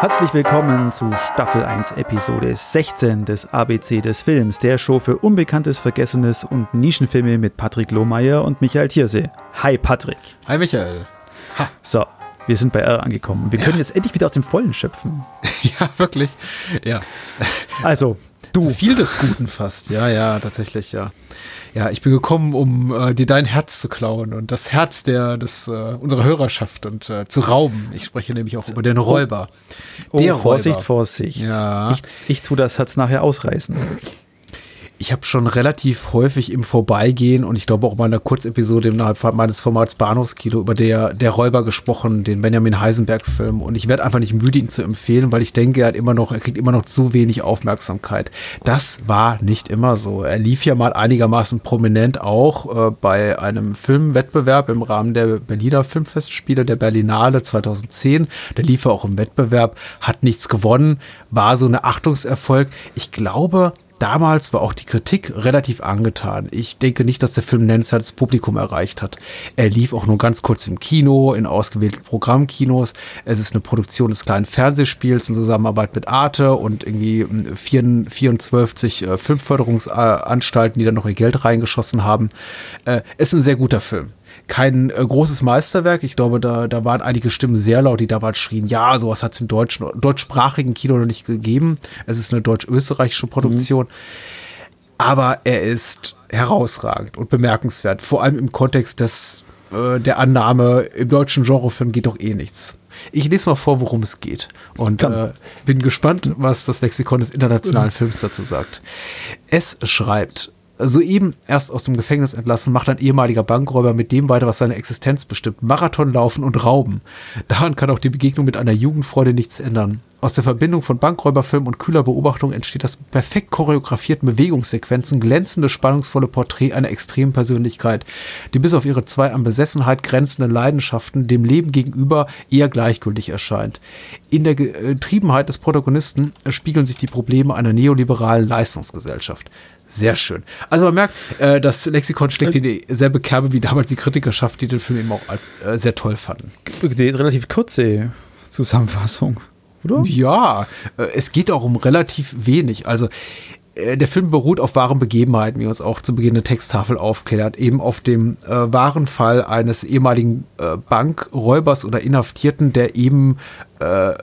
Herzlich willkommen zu Staffel 1, Episode 16 des ABC des Films, der Show für Unbekanntes, Vergessenes und Nischenfilme mit Patrick Lohmeier und Michael Thiersee. Hi Patrick. Hi Michael. Ha. So, wir sind bei R angekommen. Wir können ja. jetzt endlich wieder aus dem Vollen schöpfen. Ja, wirklich. Ja. Also, du. Zu viel des Guten fast. Ja, ja, tatsächlich, ja. Ja, ich bin gekommen, um äh, dir dein Herz zu klauen und das Herz der, des, äh, unserer Hörerschaft und äh, zu rauben. Ich spreche nämlich auch über den Räuber. Oh, der Vorsicht, Räuber. Vorsicht. Ja. Ich, ich tue das Herz nachher ausreißen ich habe schon relativ häufig im Vorbeigehen und ich glaube auch mal in einer Kurzepisode innerhalb meines Formats Bahnhofskino über der, der Räuber gesprochen, den Benjamin Heisenberg-Film. Und ich werde einfach nicht müde, ihn zu empfehlen, weil ich denke, er hat immer noch, er kriegt immer noch zu wenig Aufmerksamkeit. Das war nicht immer so. Er lief ja mal einigermaßen prominent auch äh, bei einem Filmwettbewerb im Rahmen der Berliner Filmfestspiele der Berlinale 2010. Der lief er auch im Wettbewerb, hat nichts gewonnen, war so eine Achtungserfolg. Ich glaube, damals war auch die Kritik relativ angetan. Ich denke nicht, dass der Film nennenswertes Publikum erreicht hat. Er lief auch nur ganz kurz im Kino, in ausgewählten Programmkinos. Es ist eine Produktion des kleinen Fernsehspiels in Zusammenarbeit mit Arte und irgendwie 24 äh, Filmförderungsanstalten, die dann noch ihr Geld reingeschossen haben. Äh, ist ein sehr guter Film kein äh, großes Meisterwerk. Ich glaube, da, da waren einige Stimmen sehr laut, die damals schrien, ja, sowas hat es im deutschen, deutschsprachigen Kino noch nicht gegeben. Es ist eine deutsch-österreichische Produktion. Mhm. Aber er ist herausragend und bemerkenswert, vor allem im Kontext des, äh, der Annahme, im deutschen Genrefilm geht doch eh nichts. Ich lese mal vor, worum es geht und äh, bin gespannt, was das Lexikon des internationalen Films dazu sagt. Es schreibt, soeben erst aus dem Gefängnis entlassen, macht ein ehemaliger Bankräuber mit dem weiter, was seine Existenz bestimmt. Marathon laufen und rauben. Daran kann auch die Begegnung mit einer Jugendfreude nichts ändern. Aus der Verbindung von Bankräuberfilm und kühler Beobachtung entsteht das perfekt choreografierten Bewegungssequenzen, glänzende, spannungsvolle Porträt einer extremen Persönlichkeit, die bis auf ihre zwei an Besessenheit grenzenden Leidenschaften dem Leben gegenüber eher gleichgültig erscheint. In der Getriebenheit des Protagonisten spiegeln sich die Probleme einer neoliberalen Leistungsgesellschaft. Sehr schön. Also man merkt, äh, das Lexikon schlägt in dieselbe Kerbe wie damals die Kritikerschaft, die den Film eben auch als äh, sehr toll fanden. Die relativ kurze Zusammenfassung, oder? Ja, äh, es geht auch um relativ wenig. Also äh, der Film beruht auf wahren Begebenheiten, wie uns auch zu Beginn der Texttafel aufklärt, eben auf dem äh, wahren Fall eines ehemaligen äh, Bankräubers oder Inhaftierten, der eben äh,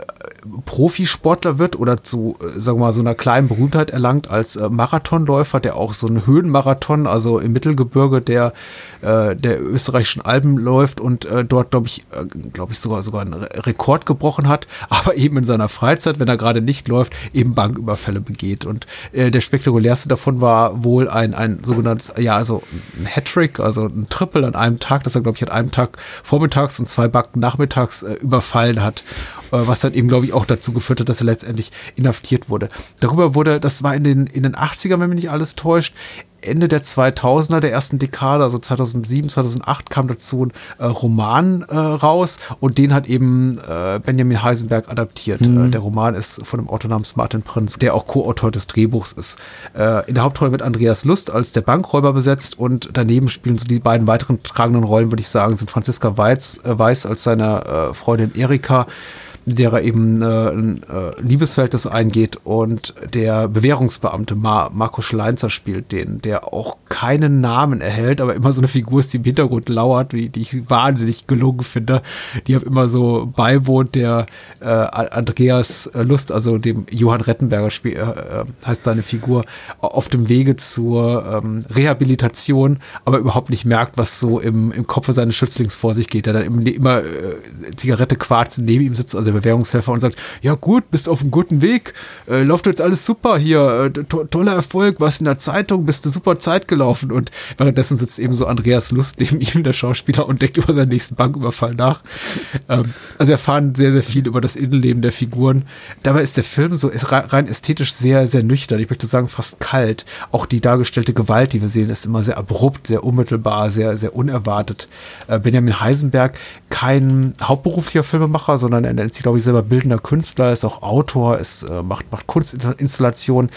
Profisportler wird oder zu, äh, sagen wir mal, so einer kleinen Berühmtheit erlangt als äh, Marathonläufer, der auch so einen Höhenmarathon, also im Mittelgebirge der, äh, der österreichischen Alpen läuft und äh, dort, glaube ich, äh, glaube ich, sogar, sogar einen Rekord gebrochen hat, aber eben in seiner Freizeit, wenn er gerade nicht läuft, eben Banküberfälle begeht. Und äh, der spektakulärste davon war wohl ein, ein sogenanntes, ja, also ein Hattrick, also ein Triple an einem Tag, das er, glaube ich, an einem Tag vormittags und zwei Banken nachmittags äh, überfallen hat. Äh, was dann eben, glaube ich, auch dazu geführt hat, dass er letztendlich inhaftiert wurde. Darüber wurde, das war in den, in den 80ern, wenn mich nicht alles täuscht, Ende der 2000er, der ersten Dekade, also 2007, 2008 kam dazu ein äh, Roman äh, raus und den hat eben äh, Benjamin Heisenberg adaptiert. Mhm. der Roman ist von dem Autor namens Martin Prinz, der auch Co-Autor des Drehbuchs ist. Äh, in der Hauptrolle mit Andreas Lust als der Bankräuber besetzt und daneben spielen so die beiden weiteren tragenden Rollen, würde ich sagen, sind Franziska Weiz, äh, Weiß als seine Freundin Erika, mit der er eben äh, ein äh, Liebesverhältnis eingeht und der Bewährungsbeamte Mar Marco Schleinzer spielt den, der auch keinen Namen erhält, aber immer so eine Figur ist, die im Hintergrund lauert, die, die ich wahnsinnig gelungen finde. Die habe immer so beiwohnt, der äh, Andreas Lust, also dem Johann Rettenberger Spiel, äh, äh, heißt seine Figur, auf dem Wege zur ähm, Rehabilitation, aber überhaupt nicht merkt, was so im, im Kopf seines Schützlings vor sich geht, der dann immer, immer äh, Zigarette quarzen neben ihm sitzt, also Bewährungshelfer und sagt, ja gut, bist auf einem guten Weg, äh, läuft jetzt alles super hier, äh, to toller Erfolg, was in der Zeitung, bist du super Zeit gelaufen und währenddessen sitzt eben so Andreas Lust neben ihm, der Schauspieler, und denkt über seinen nächsten Banküberfall nach. Ähm, also wir erfahren sehr, sehr viel über das Innenleben der Figuren. Dabei ist der Film so rein ästhetisch sehr, sehr nüchtern, ich möchte sagen fast kalt. Auch die dargestellte Gewalt, die wir sehen, ist immer sehr abrupt, sehr unmittelbar, sehr, sehr unerwartet. Äh, Benjamin Heisenberg, kein hauptberuflicher Filmemacher, sondern er nennt glaube ich, selber bildender Künstler, ist auch Autor, ist, äh, macht, macht Kunstinstallationen.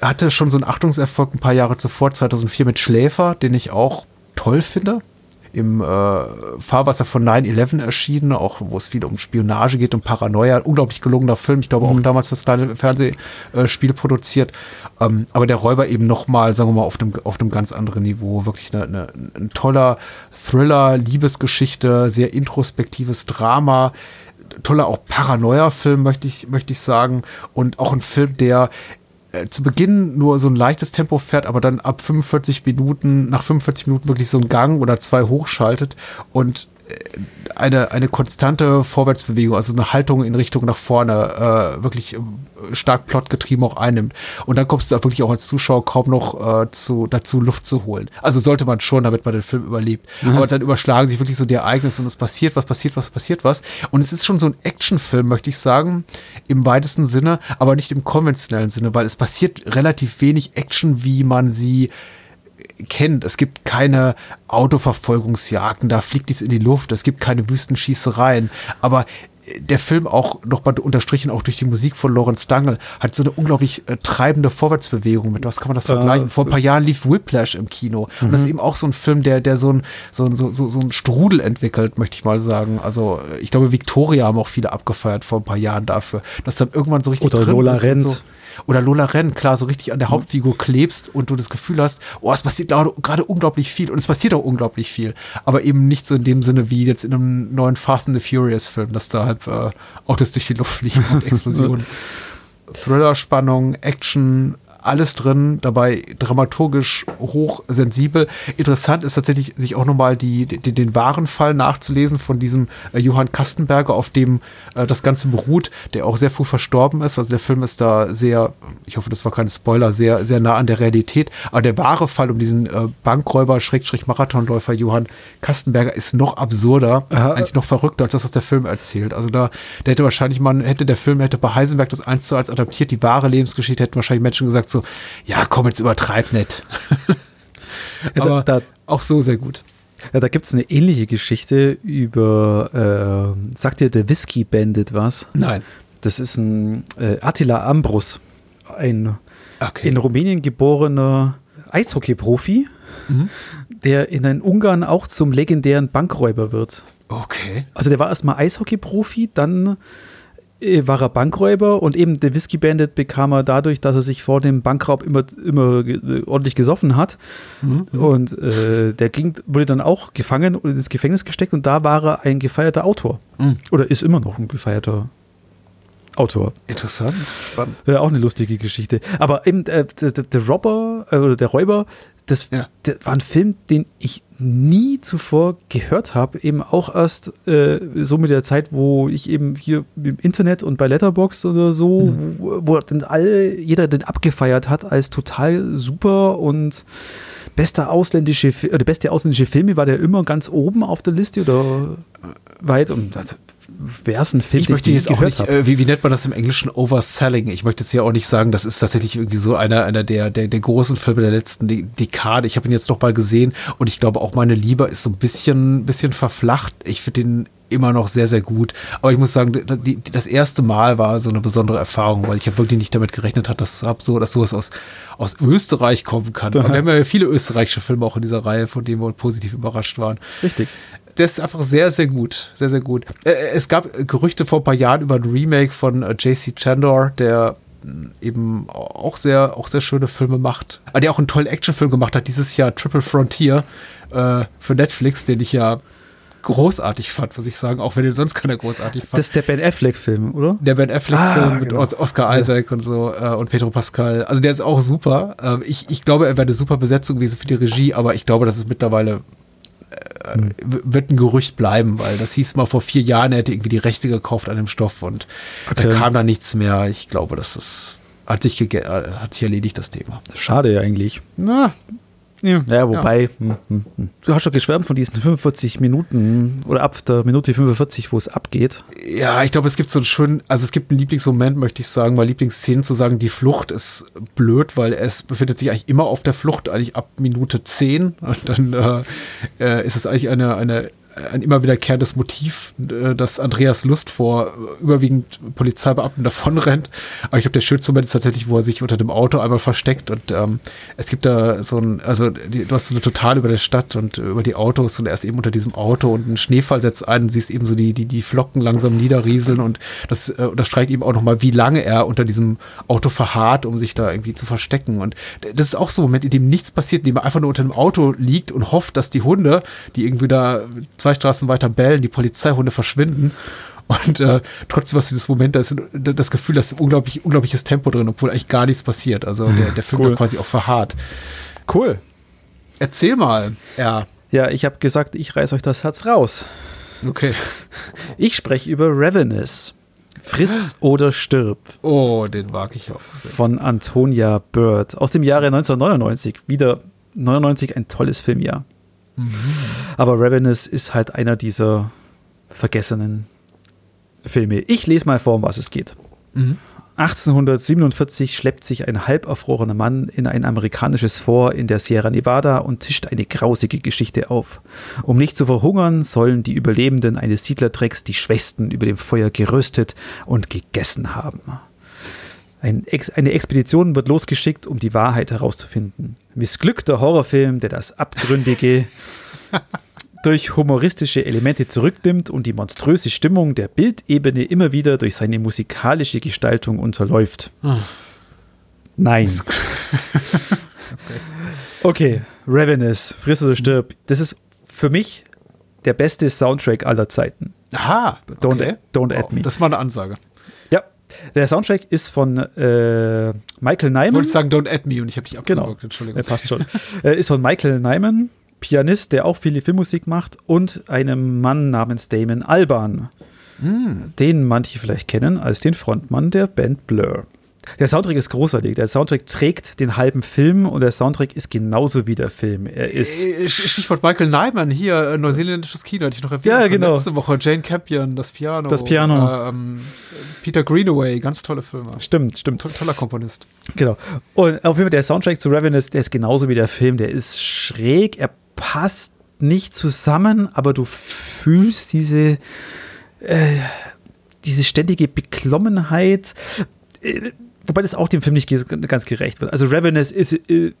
Hatte schon so einen Achtungserfolg ein paar Jahre zuvor, 2004 mit Schläfer, den ich auch toll finde. im äh, Fahrwasser von 9-11 erschienen, auch wo es viel um Spionage geht und Paranoia. Unglaublich gelungener Film, ich glaube auch mhm. damals fürs kleine Fernsehspiel produziert. Ähm, aber der Räuber eben nochmal, sagen wir mal, auf einem, auf einem ganz anderen Niveau. Wirklich eine, eine, ein toller Thriller, Liebesgeschichte, sehr introspektives Drama toller auch Paranoia-Film, möchte ich, möchte ich sagen. Und auch ein Film, der äh, zu Beginn nur so ein leichtes Tempo fährt, aber dann ab 45 Minuten, nach 45 Minuten wirklich so einen Gang oder zwei hochschaltet und eine, eine konstante Vorwärtsbewegung, also eine Haltung in Richtung nach vorne, äh, wirklich äh, stark plotgetrieben auch einnimmt. Und dann kommst du wirklich auch als Zuschauer kaum noch äh, zu, dazu, Luft zu holen. Also sollte man schon, damit man den Film überlebt. Mhm. Aber dann überschlagen sich wirklich so die Ereignisse und es passiert was, passiert was, passiert was. Und es ist schon so ein Actionfilm, möchte ich sagen, im weitesten Sinne, aber nicht im konventionellen Sinne, weil es passiert relativ wenig Action, wie man sie kennt. Es gibt keine Autoverfolgungsjagden, da fliegt dies in die Luft, es gibt keine Wüstenschießereien, aber der Film auch noch mal unterstrichen auch durch die Musik von Lawrence Dangel hat so eine unglaublich äh, treibende Vorwärtsbewegung mit. Was kann man das vergleichen? Vor ein paar Jahren lief Whiplash im Kino. Mhm. und das ist eben auch so ein Film der der so ein so so so, so ein Strudel entwickelt möchte ich mal sagen. Also ich glaube Victoria haben auch viele abgefeiert vor ein paar Jahren dafür dass dann irgendwann so richtig oder Lola Rent so, oder Lola Renn, klar, so richtig an der. Hauptfigur klebst und du das Gefühl hast, oh, es passiert gerade unglaublich viel und es passiert auch unglaublich viel, aber eben nicht so in dem Sinne wie jetzt in einem neuen Fast and the Furious Film, dass da halt äh, Autos durch die Luft fliegen und Explosionen. Thriller, Spannung, Action, alles drin, dabei dramaturgisch hochsensibel. Interessant ist tatsächlich, sich auch nochmal die, die, den wahren Fall nachzulesen von diesem äh, Johann Kastenberger, auf dem äh, das Ganze beruht, der auch sehr früh verstorben ist. Also der Film ist da sehr, ich hoffe, das war kein Spoiler, sehr, sehr nah an der Realität. Aber der wahre Fall um diesen äh, Bankräuber, Schrägstrich Marathonläufer Johann Kastenberger ist noch absurder, Aha. eigentlich noch verrückter als das, was der Film erzählt. Also da, der hätte wahrscheinlich man, hätte der Film, hätte bei Heisenberg das eins zu eins adaptiert, die wahre Lebensgeschichte, hätten wahrscheinlich Menschen gesagt, so, ja, komm, jetzt übertreib nicht. Aber da, da, auch so sehr gut. Ja, da gibt es eine ähnliche Geschichte über, äh, sagt dir der Whisky Bandit was? Nein. Das ist ein äh, Attila Ambrus, ein okay. in Rumänien geborener Eishockey-Profi, mhm. der in Ungarn auch zum legendären Bankräuber wird. Okay. Also der war erstmal Eishockey-Profi, dann war er Bankräuber und eben der Whisky Bandit bekam er dadurch, dass er sich vor dem Bankraub immer, immer ordentlich gesoffen hat. Mhm. Und äh, der ging, wurde dann auch gefangen und ins Gefängnis gesteckt und da war er ein gefeierter Autor. Mhm. Oder ist immer noch ein gefeierter Autor. Interessant, spannend. Ja, auch eine lustige Geschichte. Aber eben äh, der, der, Robber äh, oder der Räuber, das, ja. das war ein Film, den ich nie zuvor gehört habe, eben auch erst äh, so mit der Zeit, wo ich eben hier im Internet und bei Letterboxd oder so, mhm. wo, wo dann alle, jeder den abgefeiert hat als total super und bester ausländische oder beste ausländische Filme war der immer ganz oben auf der Liste oder weit und also, wäre es ein Film, ich möchte jetzt auch nicht, äh, wie, wie nennt man das im Englischen, Overselling. Ich möchte jetzt hier auch nicht sagen, das ist tatsächlich irgendwie so einer, einer der, der, der großen Filme der letzten De Dekade. Ich habe ihn jetzt noch mal gesehen und ich glaube auch meine Liebe ist so ein bisschen, bisschen verflacht. Ich finde den immer noch sehr, sehr gut. Aber ich muss sagen, die, die, das erste Mal war so eine besondere Erfahrung, weil ich habe wirklich nicht damit gerechnet hat, dass, hab so, dass sowas aus, aus Österreich kommen kann. Aber wir haben ja viele österreichische Filme auch in dieser Reihe, von denen wir positiv überrascht waren. Richtig der ist einfach sehr, sehr gut. Sehr, sehr gut. Äh, es gab Gerüchte vor ein paar Jahren über ein Remake von äh, JC Chandor, der mm, eben auch sehr, auch sehr schöne Filme macht. Der auch einen tollen Actionfilm gemacht hat, dieses Jahr Triple Frontier äh, für Netflix, den ich ja großartig fand, muss ich sagen, auch wenn den sonst keiner großartig fand. Das ist der Ben Affleck-Film, oder? Der Ben Affleck-Film ah, mit genau. Oscar Isaac ja. und so äh, und Pedro Pascal. Also der ist auch super. Ähm, ich, ich glaube, er wäre eine super Besetzung gewesen für die Regie, aber ich glaube, das ist mittlerweile hm. wird ein Gerücht bleiben, weil das hieß mal vor vier Jahren, er hätte irgendwie die Rechte gekauft an dem Stoff und okay. da kam da nichts mehr. Ich glaube, das ist, hat sich, hat sich erledigt, das Thema. Schade ja eigentlich. Na, ja, ja wobei, ja. Hm, hm, hm. du hast schon geschwärmt von diesen 45 Minuten oder ab der Minute 45, wo es abgeht. Ja, ich glaube, es gibt so einen schönen, also es gibt einen Lieblingsmoment, möchte ich sagen, weil Lieblingsszenen zu sagen, die Flucht ist blöd, weil es befindet sich eigentlich immer auf der Flucht, eigentlich ab Minute 10 und dann äh, äh ist es eigentlich eine, eine ein immer wiederkehrendes Motiv, äh, dass Andreas Lust vor überwiegend Polizeibeamten davonrennt. Aber ich glaube, der schönste Moment ist tatsächlich, wo er sich unter dem Auto einmal versteckt und ähm, es gibt da so ein, also die, du hast so eine Total über der Stadt und über die Autos und er ist eben unter diesem Auto und ein Schneefall setzt ein und siehst eben so die, die, die Flocken langsam niederrieseln und das äh, unterstreicht eben auch nochmal, wie lange er unter diesem Auto verharrt, um sich da irgendwie zu verstecken. Und das ist auch so ein Moment, in dem nichts passiert, in dem er einfach nur unter dem Auto liegt und hofft, dass die Hunde, die irgendwie da zwei Straßen weiter bellen, die Polizeihunde verschwinden. Und äh, trotzdem was dieses Moment, da ist das Gefühl, da ist unglaublich, unglaubliches Tempo drin, obwohl eigentlich gar nichts passiert. Also der, der Film cool. quasi auch verharrt. Cool. Erzähl mal, ja. Ja, ich habe gesagt, ich reiß euch das Herz raus. Okay. Ich spreche über Ravenous. Friss oder stirb. Oh, den mag ich auch. Sehr. Von Antonia Bird aus dem Jahre 1999. Wieder 99 ein tolles Filmjahr. Mhm. Aber Ravenous ist halt einer dieser vergessenen Filme. Ich lese mal vor, um was es geht. Mhm. 1847 schleppt sich ein halberfrorener Mann in ein amerikanisches Fort in der Sierra Nevada und tischt eine grausige Geschichte auf. Um nicht zu verhungern, sollen die Überlebenden eines Siedlertrecks die Schwächsten über dem Feuer geröstet und gegessen haben. Ein Ex eine Expedition wird losgeschickt, um die Wahrheit herauszufinden. Missglückter Horrorfilm, der das Abgründige durch humoristische Elemente zurücknimmt und die monströse Stimmung der Bildebene immer wieder durch seine musikalische Gestaltung unterläuft. Oh. Nein. okay. okay, Ravenous, Friss oder stirb. Das ist für mich der beste Soundtrack aller Zeiten. Aha, okay. don't, don't add me. Das war eine Ansage. Der Soundtrack ist von äh, Michael Nyman. Ich wollte sagen, don't add me und ich habe dich abgewürgt, genau. Entschuldigung. Er passt schon. äh, ist von Michael Nyman, Pianist, der auch viele Filmmusik macht, und einem Mann namens Damon Alban, mm. den manche vielleicht kennen als den Frontmann der Band Blur. Der Soundtrack ist großartig. Der Soundtrack trägt den halben Film und der Soundtrack ist genauso wie der Film. Er ist äh, Stichwort Michael Nyman hier, äh, neuseeländisches Kino, hatte ich noch erwähnt. Ja, genau. Letzte Woche Jane Campion, das Piano. Das Piano. Ähm, Peter Greenaway, ganz tolle Filme. Stimmt, stimmt. To toller Komponist. Genau. Und auf jeden Fall der Soundtrack zu Ravenous, der ist genauso wie der Film. Der ist schräg, er passt nicht zusammen, aber du fühlst diese, äh, diese ständige Beklommenheit. Wobei das auch dem Film nicht ganz gerecht wird. Also Ravenous ist, äh,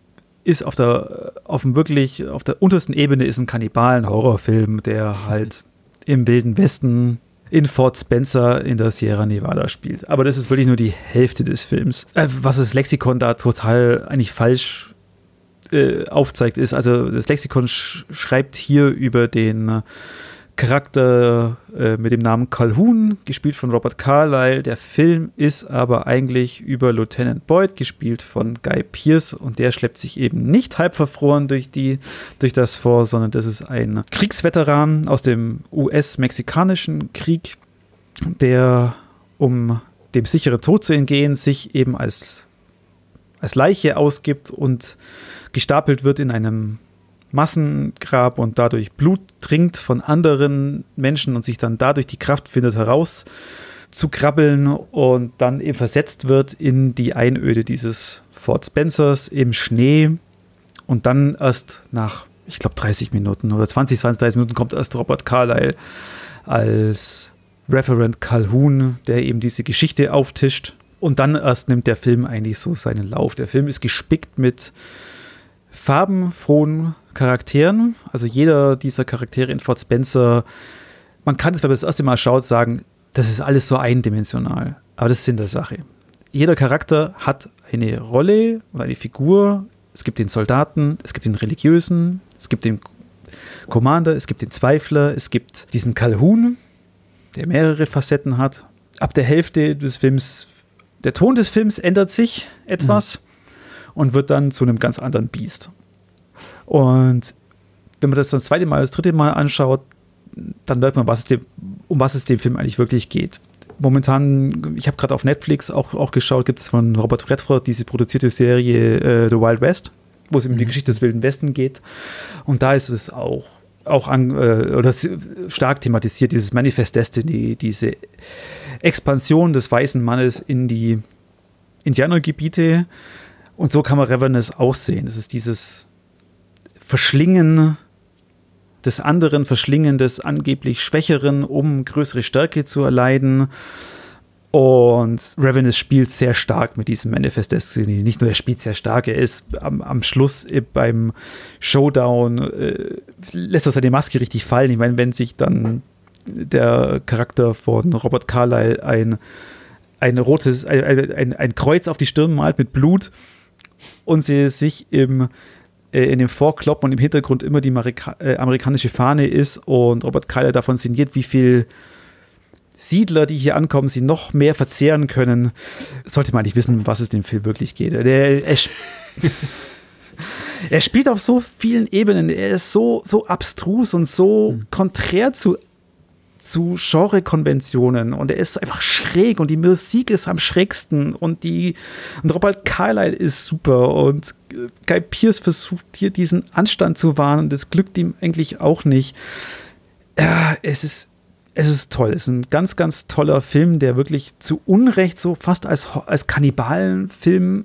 ist auf der, auf dem wirklich, auf der untersten Ebene ist ein Kannibalen-Horrorfilm, der halt im Wilden Westen in Fort Spencer in der Sierra Nevada spielt. Aber das ist wirklich nur die Hälfte des Films. Äh, was das Lexikon da total eigentlich falsch äh, aufzeigt, ist, also das Lexikon sch schreibt hier über den äh, Charakter äh, mit dem Namen Calhoun, gespielt von Robert Carlyle. Der Film ist aber eigentlich über Lieutenant Boyd, gespielt von Guy Pierce, und der schleppt sich eben nicht halb verfroren durch, die, durch das vor, sondern das ist ein Kriegsveteran aus dem US-mexikanischen Krieg, der, um dem sicheren Tod zu entgehen, sich eben als, als Leiche ausgibt und gestapelt wird in einem Massengrab und dadurch Blut trinkt von anderen Menschen und sich dann dadurch die Kraft findet, heraus zu krabbeln und dann eben versetzt wird in die Einöde dieses Fort Spencers im Schnee und dann erst nach, ich glaube, 30 Minuten oder 20, 20, 30 Minuten kommt erst Robert Carlyle als Referent Calhoun, der eben diese Geschichte auftischt. Und dann erst nimmt der Film eigentlich so seinen Lauf. Der Film ist gespickt mit farbenfrohen Charakteren. Also jeder dieser Charaktere in Fort Spencer, man kann es, wenn man das erste Mal schaut, sagen, das ist alles so eindimensional. Aber das ist Sinn der Sache. Jeder Charakter hat eine Rolle oder eine Figur. Es gibt den Soldaten, es gibt den Religiösen, es gibt den Commander, es gibt den Zweifler, es gibt diesen Calhoun, der mehrere Facetten hat. Ab der Hälfte des Films, der Ton des Films ändert sich etwas. Mhm und wird dann zu einem ganz anderen Biest. Und wenn man das das zweite Mal, das dritte Mal anschaut, dann merkt man, was dem, um was es dem Film eigentlich wirklich geht. Momentan, ich habe gerade auf Netflix auch, auch geschaut, gibt es von Robert Redford diese produzierte Serie äh, The Wild West, wo es um mhm. die Geschichte des Wilden Westen geht. Und da ist es auch, auch an, äh, oder stark thematisiert, dieses Manifest Destiny, diese Expansion des weißen Mannes in die Indianergebiete und so kann man Revenance aussehen. Es ist dieses Verschlingen des anderen Verschlingen des angeblich Schwächeren, um größere Stärke zu erleiden. Und Ravenous spielt sehr stark mit diesem Manifest Destiny. Nicht nur er spielt sehr stark, er ist am, am Schluss beim Showdown, äh, lässt er seine Maske richtig fallen. Ich meine, wenn sich dann der Charakter von Robert Carlyle ein, ein rotes, ein, ein, ein Kreuz auf die Stirn malt mit Blut und sie sich im in dem Vorkloppen und im Hintergrund immer die Amerika äh, amerikanische Fahne ist und Robert Carlyle davon sinniert, wie viel Siedler, die hier ankommen, sie noch mehr verzehren können, sollte man nicht wissen, um was es dem Film wirklich geht. Der, er, er, spielt auf so vielen Ebenen. Er ist so, so abstrus und so mhm. konträr zu, zu Genrekonventionen. Und er ist einfach schräg und die Musik ist am schrägsten und die und Robert Carlyle ist super und Guy Pierce versucht hier diesen Anstand zu wahren und das glückt ihm eigentlich auch nicht. Ja, es ist es ist toll. Es ist ein ganz, ganz toller Film, der wirklich zu Unrecht so fast als, als Kannibalenfilm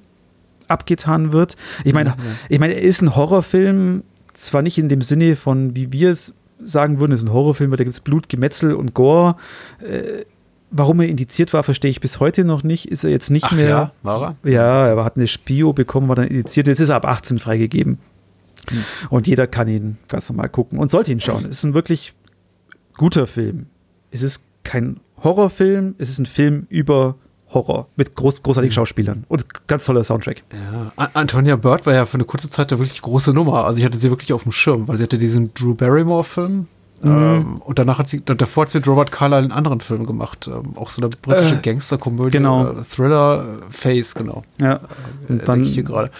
abgetan wird. Ich meine, ja, ja. ich meine, er ist ein Horrorfilm, zwar nicht in dem Sinne von, wie wir es sagen würden, es ist ein Horrorfilm, weil da gibt es Blut, Gemetzel und Gore. Äh, warum er indiziert war, verstehe ich bis heute noch nicht. Ist er jetzt nicht Ach mehr. Ja, war er? Ja, er hat eine Spio bekommen, war dann indiziert. Jetzt ist er ab 18 freigegeben. Hm. Und jeder kann ihn ganz normal gucken und sollte ihn schauen. Es ist ein wirklich guter Film es ist kein Horrorfilm, es ist ein Film über Horror mit groß, großartigen mhm. Schauspielern und ganz toller Soundtrack. Ja, Antonia Bird war ja für eine kurze Zeit eine wirklich große Nummer. Also ich hatte sie wirklich auf dem Schirm, weil sie hatte diesen Drew Barrymore-Film. Mhm. Ähm, und danach hat sie, davor hat sie mit Robert Carlyle einen anderen Film gemacht. Ähm, auch so eine britische äh, Gangsterkomödie. Genau. Äh, Thriller, Face, genau. Ja. Und äh, dann, hier gerade.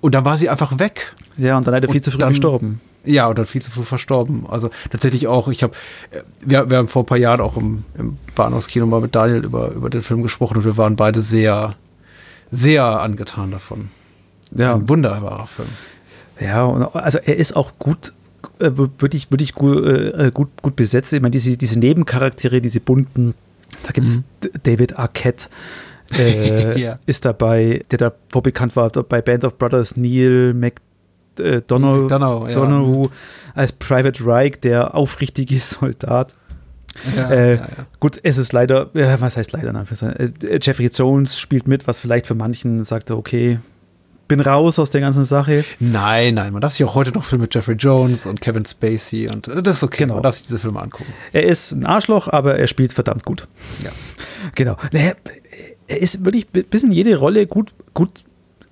Und dann war sie einfach weg. Ja, und dann leider viel zu früh dann, gestorben. Ja, oder viel zu früh verstorben. Also tatsächlich auch, ich habe, äh, wir, wir haben vor ein paar Jahren auch im, im Bahnhofskino mal mit Daniel über, über den Film gesprochen und wir waren beide sehr, sehr angetan davon. Ja. Ein wunderbarer Film. Ja, also er ist auch gut, äh, wirklich, wirklich gut, äh, gut, gut besetzt. Ich meine, diese, diese Nebencharaktere, diese bunten, da gibt es mhm. David Arquette. Äh, ja. ist dabei, der davor bekannt war bei Band of Brothers, Neil Mc, äh, Donald, Donald, ja. als Private Reich, der aufrichtige Soldat. Ja, äh, ja, ja. Gut, es ist leider, äh, was heißt leider? Äh, Jeffrey Jones spielt mit, was vielleicht für manchen sagte, okay, bin raus aus der ganzen Sache. Nein, nein, man darf sich auch heute noch Filme mit Jeffrey Jones und Kevin Spacey und äh, das ist okay, genau. man darf sich diese Filme angucken. Er ist ein Arschloch, aber er spielt verdammt gut. Ja. Genau. Er, er ist wirklich bis in jede Rolle gut, gut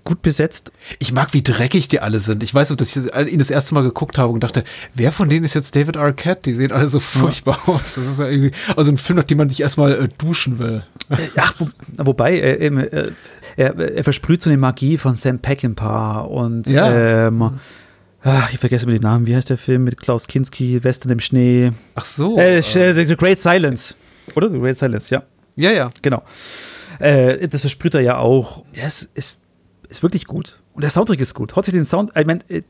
gut besetzt. Ich mag, wie dreckig die alle sind. Ich weiß noch, dass ich ihn das erste Mal geguckt habe und dachte, wer von denen ist jetzt David Arquette? Die sehen alle so furchtbar ja. aus. Das ist ja irgendwie, also ein Film, nach dem man sich erstmal äh, duschen will. Äh, ach, wo, wobei, äh, äh, er, er, versprüht so eine Magie von Sam Peckinpah und ja. ähm, Ach, ich vergesse mir den Namen. Wie heißt der Film mit Klaus Kinski, Western im Schnee? Ach so. Äh, äh, The Great Silence. Oder? The Great Silence, ja. Ja, ja. Genau. Äh, das versprüht er ja auch. Ja, es ist ist wirklich gut. Und der Soundtrack ist gut. Trotzdem den Sound, ich meine, äh,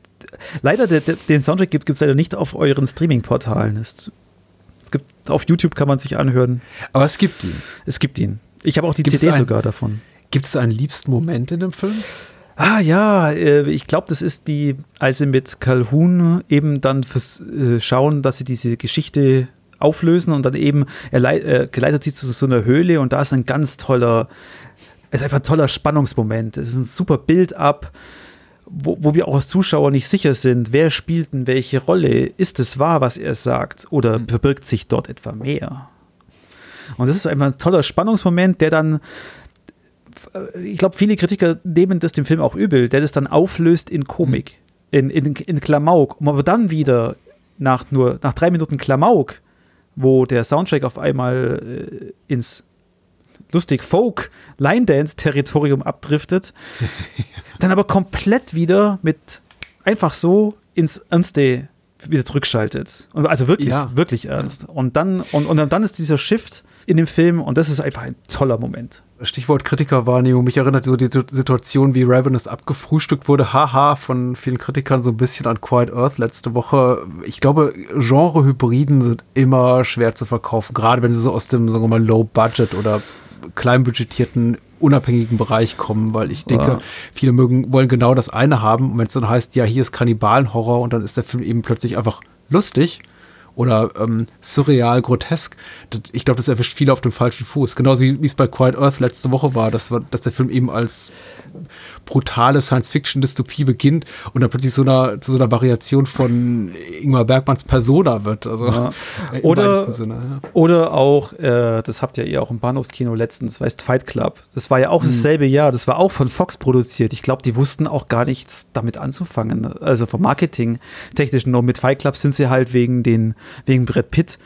leider der, der, den Soundtrack gibt es leider nicht auf euren Streaming-Portalen. Es, es, gibt auf YouTube kann man sich anhören. Aber es gibt ihn. Es gibt ihn. Ich habe auch die gibt CD ein, sogar davon. Gibt es einen liebsten Moment in dem Film? Ah ja, äh, ich glaube, das ist die, als sie mit Calhoun eben dann fürs äh, schauen, dass sie diese Geschichte auflösen und dann eben er äh, geleitet sie zu so einer Höhle und da ist ein ganz toller es ist einfach ein toller Spannungsmoment. Es ist ein super Bild-up, wo, wo wir auch als Zuschauer nicht sicher sind, wer spielt denn welche Rolle. Ist es wahr, was er sagt, oder mhm. verbirgt sich dort etwa mehr? Und das ist einfach ein toller Spannungsmoment, der dann, äh, ich glaube, viele Kritiker nehmen das dem Film auch übel, der das dann auflöst in Komik, in, in, in Klamauk, um aber dann wieder nach nur nach drei Minuten Klamauk, wo der Soundtrack auf einmal äh, ins lustig Folk Line Dance Territorium abdriftet, dann aber komplett wieder mit einfach so ins Ernste wieder zurückschaltet. Also wirklich, ja. wirklich ernst. Und dann, und, und dann ist dieser Shift in dem Film und das ist einfach ein toller Moment. Stichwort Kritikerwahrnehmung. Mich erinnert so die Situation, wie Ravenous abgefrühstückt wurde. Haha, von vielen Kritikern so ein bisschen an Quiet Earth letzte Woche. Ich glaube, Genre-Hybriden sind immer schwer zu verkaufen. Gerade wenn sie so aus dem, sagen wir mal, Low-Budget oder kleinbudgetierten unabhängigen Bereich kommen, weil ich denke, ja. viele mögen, wollen genau das eine haben. Und wenn es dann heißt, ja, hier ist Kannibalenhorror und dann ist der Film eben plötzlich einfach lustig oder ähm, surreal, grotesk. Ich glaube, das erwischt viele auf dem falschen Fuß. Genauso wie es bei Quiet Earth letzte Woche war, dass, dass der Film eben als brutale Science-Fiction-Dystopie beginnt und dann plötzlich so einer, zu so einer Variation von Ingmar Bergmanns Persona wird. Also ja. oder, Sinne, ja. oder auch, äh, das habt ja ihr auch im Bahnhofskino letztens, weißt Fight Club. Das war ja auch hm. dasselbe Jahr. Das war auch von Fox produziert. Ich glaube, die wussten auch gar nichts damit anzufangen. Also vom Marketing technisch. Nur mit Fight Club sind sie halt wegen den, wegen Brett Pitt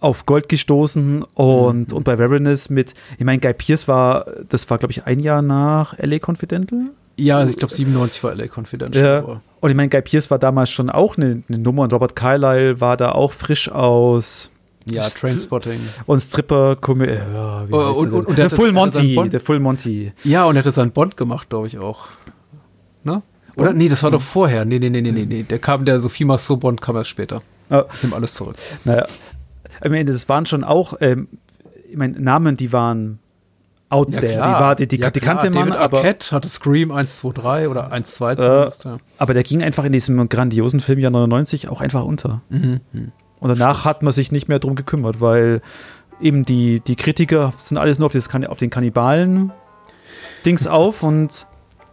auf Gold gestoßen und, mhm. und bei Ravenous mit, ich meine, Guy Pierce war, das war, glaube ich, ein Jahr nach LA Confidential. Ja, also ich glaube 97 war LA Confidential. Ja. Und ich meine, Guy Pierce war damals schon auch eine, eine Nummer und Robert Carlyle war da auch frisch aus ja, Trainspotting. Und Stripper, äh, ja, oh, und, und, und der, Full Monty, der Full Monty. Ja, und er hatte seinen Bond gemacht, glaube ich auch. Ne? Oder? Nee, das war doch vorher. Nee, nee, nee, nee, nee, nee. Der kam, der Sophie Marceau Bond kam erst später. Ich nehme alles zurück. Naja, ich meine, das waren schon auch, ähm, ich meine, Namen, die waren out ja, there. Klar. Die, war, die, die, ja, die kannte man, David aber. Arquette hatte Scream 1, 2, 3 oder 1, 2 zumindest. Äh, ja. Aber der ging einfach in diesem grandiosen Film Jahr 99 auch einfach unter. Mhm. Und danach Stimmt. hat man sich nicht mehr drum gekümmert, weil eben die, die Kritiker sind alles nur auf, das, auf den Kannibalen-Dings auf und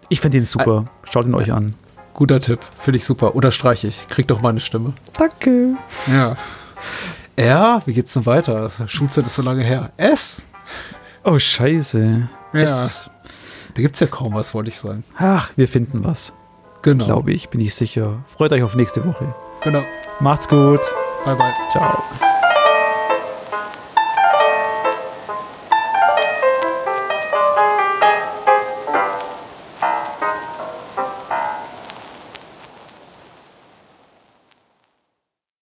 ich finde ihn super. Schaut ihn euch an. Guter Tipp, finde ich super. Unterstreiche ich. Krieg doch meine Stimme. Danke. Ja. R, wie geht's denn weiter? Schulzeit ist so lange her. S. Oh, scheiße. Ja. S. Da gibt's ja kaum was, wollte ich sagen. Ach, wir finden was. Genau. Glaube ich, bin ich sicher. Freut euch auf nächste Woche. Genau. Macht's gut. Bye, bye. Ciao.